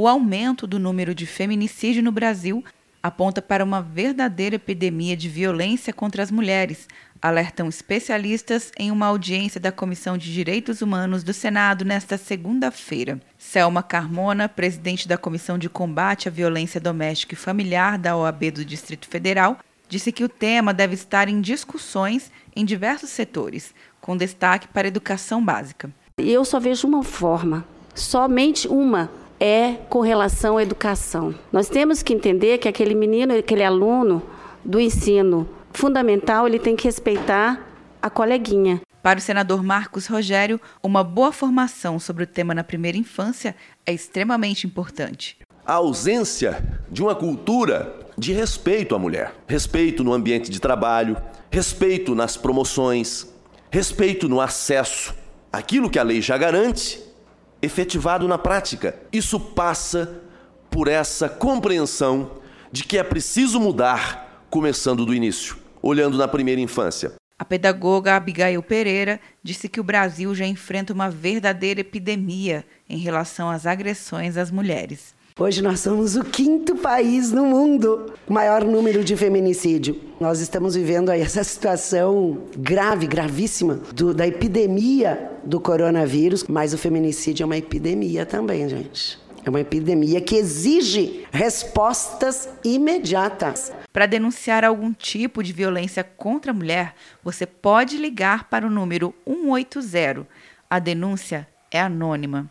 O aumento do número de feminicídio no Brasil aponta para uma verdadeira epidemia de violência contra as mulheres, alertam especialistas em uma audiência da Comissão de Direitos Humanos do Senado nesta segunda-feira. Selma Carmona, presidente da Comissão de Combate à Violência Doméstica e Familiar da OAB do Distrito Federal, disse que o tema deve estar em discussões em diversos setores, com destaque para a educação básica. Eu só vejo uma forma, somente uma, é com relação à educação. Nós temos que entender que aquele menino, aquele aluno do ensino fundamental, ele tem que respeitar a coleguinha. Para o senador Marcos Rogério, uma boa formação sobre o tema na primeira infância é extremamente importante. A ausência de uma cultura de respeito à mulher, respeito no ambiente de trabalho, respeito nas promoções, respeito no acesso, aquilo que a lei já garante, efetivado na prática. Isso passa por essa compreensão de que é preciso mudar, começando do início, olhando na primeira infância. A pedagoga Abigail Pereira disse que o Brasil já enfrenta uma verdadeira epidemia em relação às agressões às mulheres. Hoje nós somos o quinto país no mundo com maior número de feminicídio. Nós estamos vivendo aí essa situação grave, gravíssima do, da epidemia do coronavírus, mas o feminicídio é uma epidemia também, gente. É uma epidemia que exige respostas imediatas. Para denunciar algum tipo de violência contra a mulher, você pode ligar para o número 180. A denúncia é anônima.